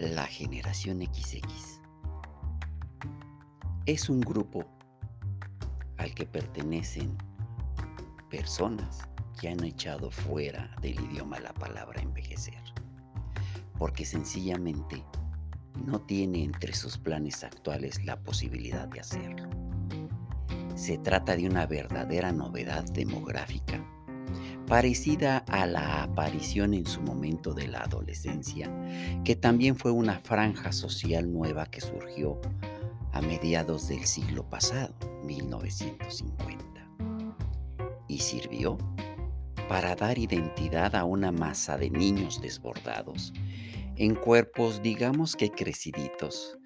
La generación XX es un grupo al que pertenecen personas que han echado fuera del idioma la palabra envejecer, porque sencillamente no tiene entre sus planes actuales la posibilidad de hacerlo. Se trata de una verdadera novedad demográfica parecida a la aparición en su momento de la adolescencia, que también fue una franja social nueva que surgió a mediados del siglo pasado, 1950, y sirvió para dar identidad a una masa de niños desbordados, en cuerpos digamos que creciditos,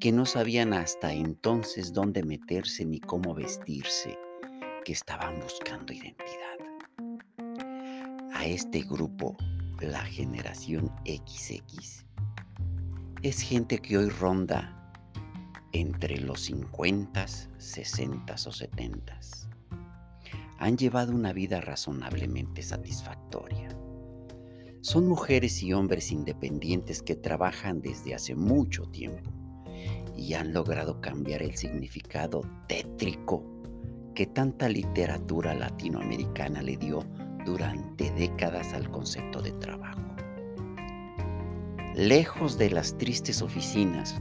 que no sabían hasta entonces dónde meterse ni cómo vestirse, que estaban buscando identidad este grupo, la generación XX, es gente que hoy ronda entre los 50, 60 o 70. Han llevado una vida razonablemente satisfactoria. Son mujeres y hombres independientes que trabajan desde hace mucho tiempo y han logrado cambiar el significado tétrico que tanta literatura latinoamericana le dio durante décadas al concepto de trabajo. Lejos de las tristes oficinas,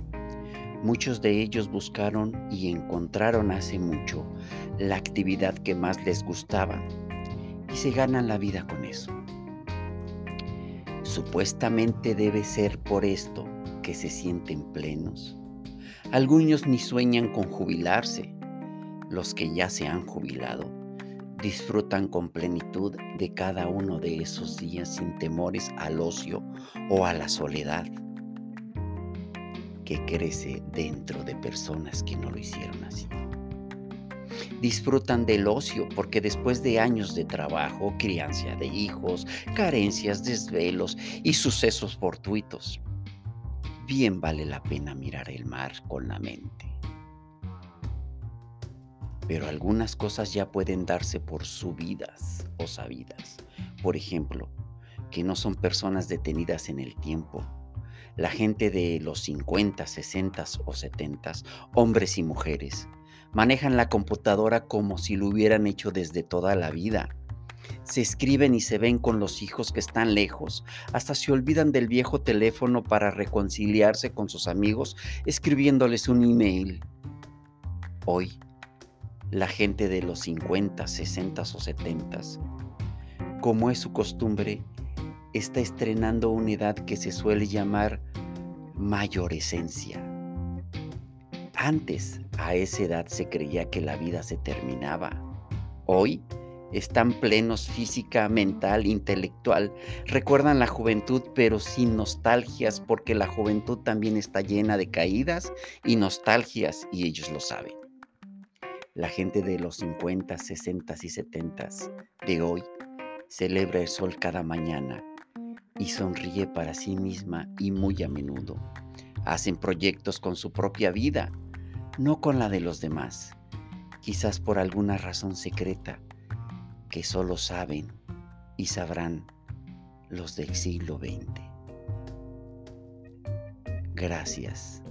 muchos de ellos buscaron y encontraron hace mucho la actividad que más les gustaba y se ganan la vida con eso. Supuestamente debe ser por esto que se sienten plenos. Algunos ni sueñan con jubilarse. Los que ya se han jubilado disfrutan con plenitud de cada uno de esos días sin temores al ocio o a la soledad que crece dentro de personas que no lo hicieron así. Disfrutan del ocio porque después de años de trabajo, crianza de hijos, carencias, desvelos y sucesos fortuitos, bien vale la pena mirar el mar con la mente pero algunas cosas ya pueden darse por subidas o sabidas. Por ejemplo, que no son personas detenidas en el tiempo. La gente de los 50, 60 o 70, hombres y mujeres, manejan la computadora como si lo hubieran hecho desde toda la vida. Se escriben y se ven con los hijos que están lejos, hasta se olvidan del viejo teléfono para reconciliarse con sus amigos escribiéndoles un email. Hoy, la gente de los 50, 60 o 70, como es su costumbre, está estrenando una edad que se suele llamar mayoresencia. Antes, a esa edad se creía que la vida se terminaba. Hoy, están plenos física, mental, intelectual. Recuerdan la juventud, pero sin nostalgias, porque la juventud también está llena de caídas y nostalgias, y ellos lo saben la gente de los 50, 60 y 70 de hoy celebra el sol cada mañana y sonríe para sí misma y muy a menudo. Hacen proyectos con su propia vida, no con la de los demás, quizás por alguna razón secreta que solo saben y sabrán los del siglo XX. Gracias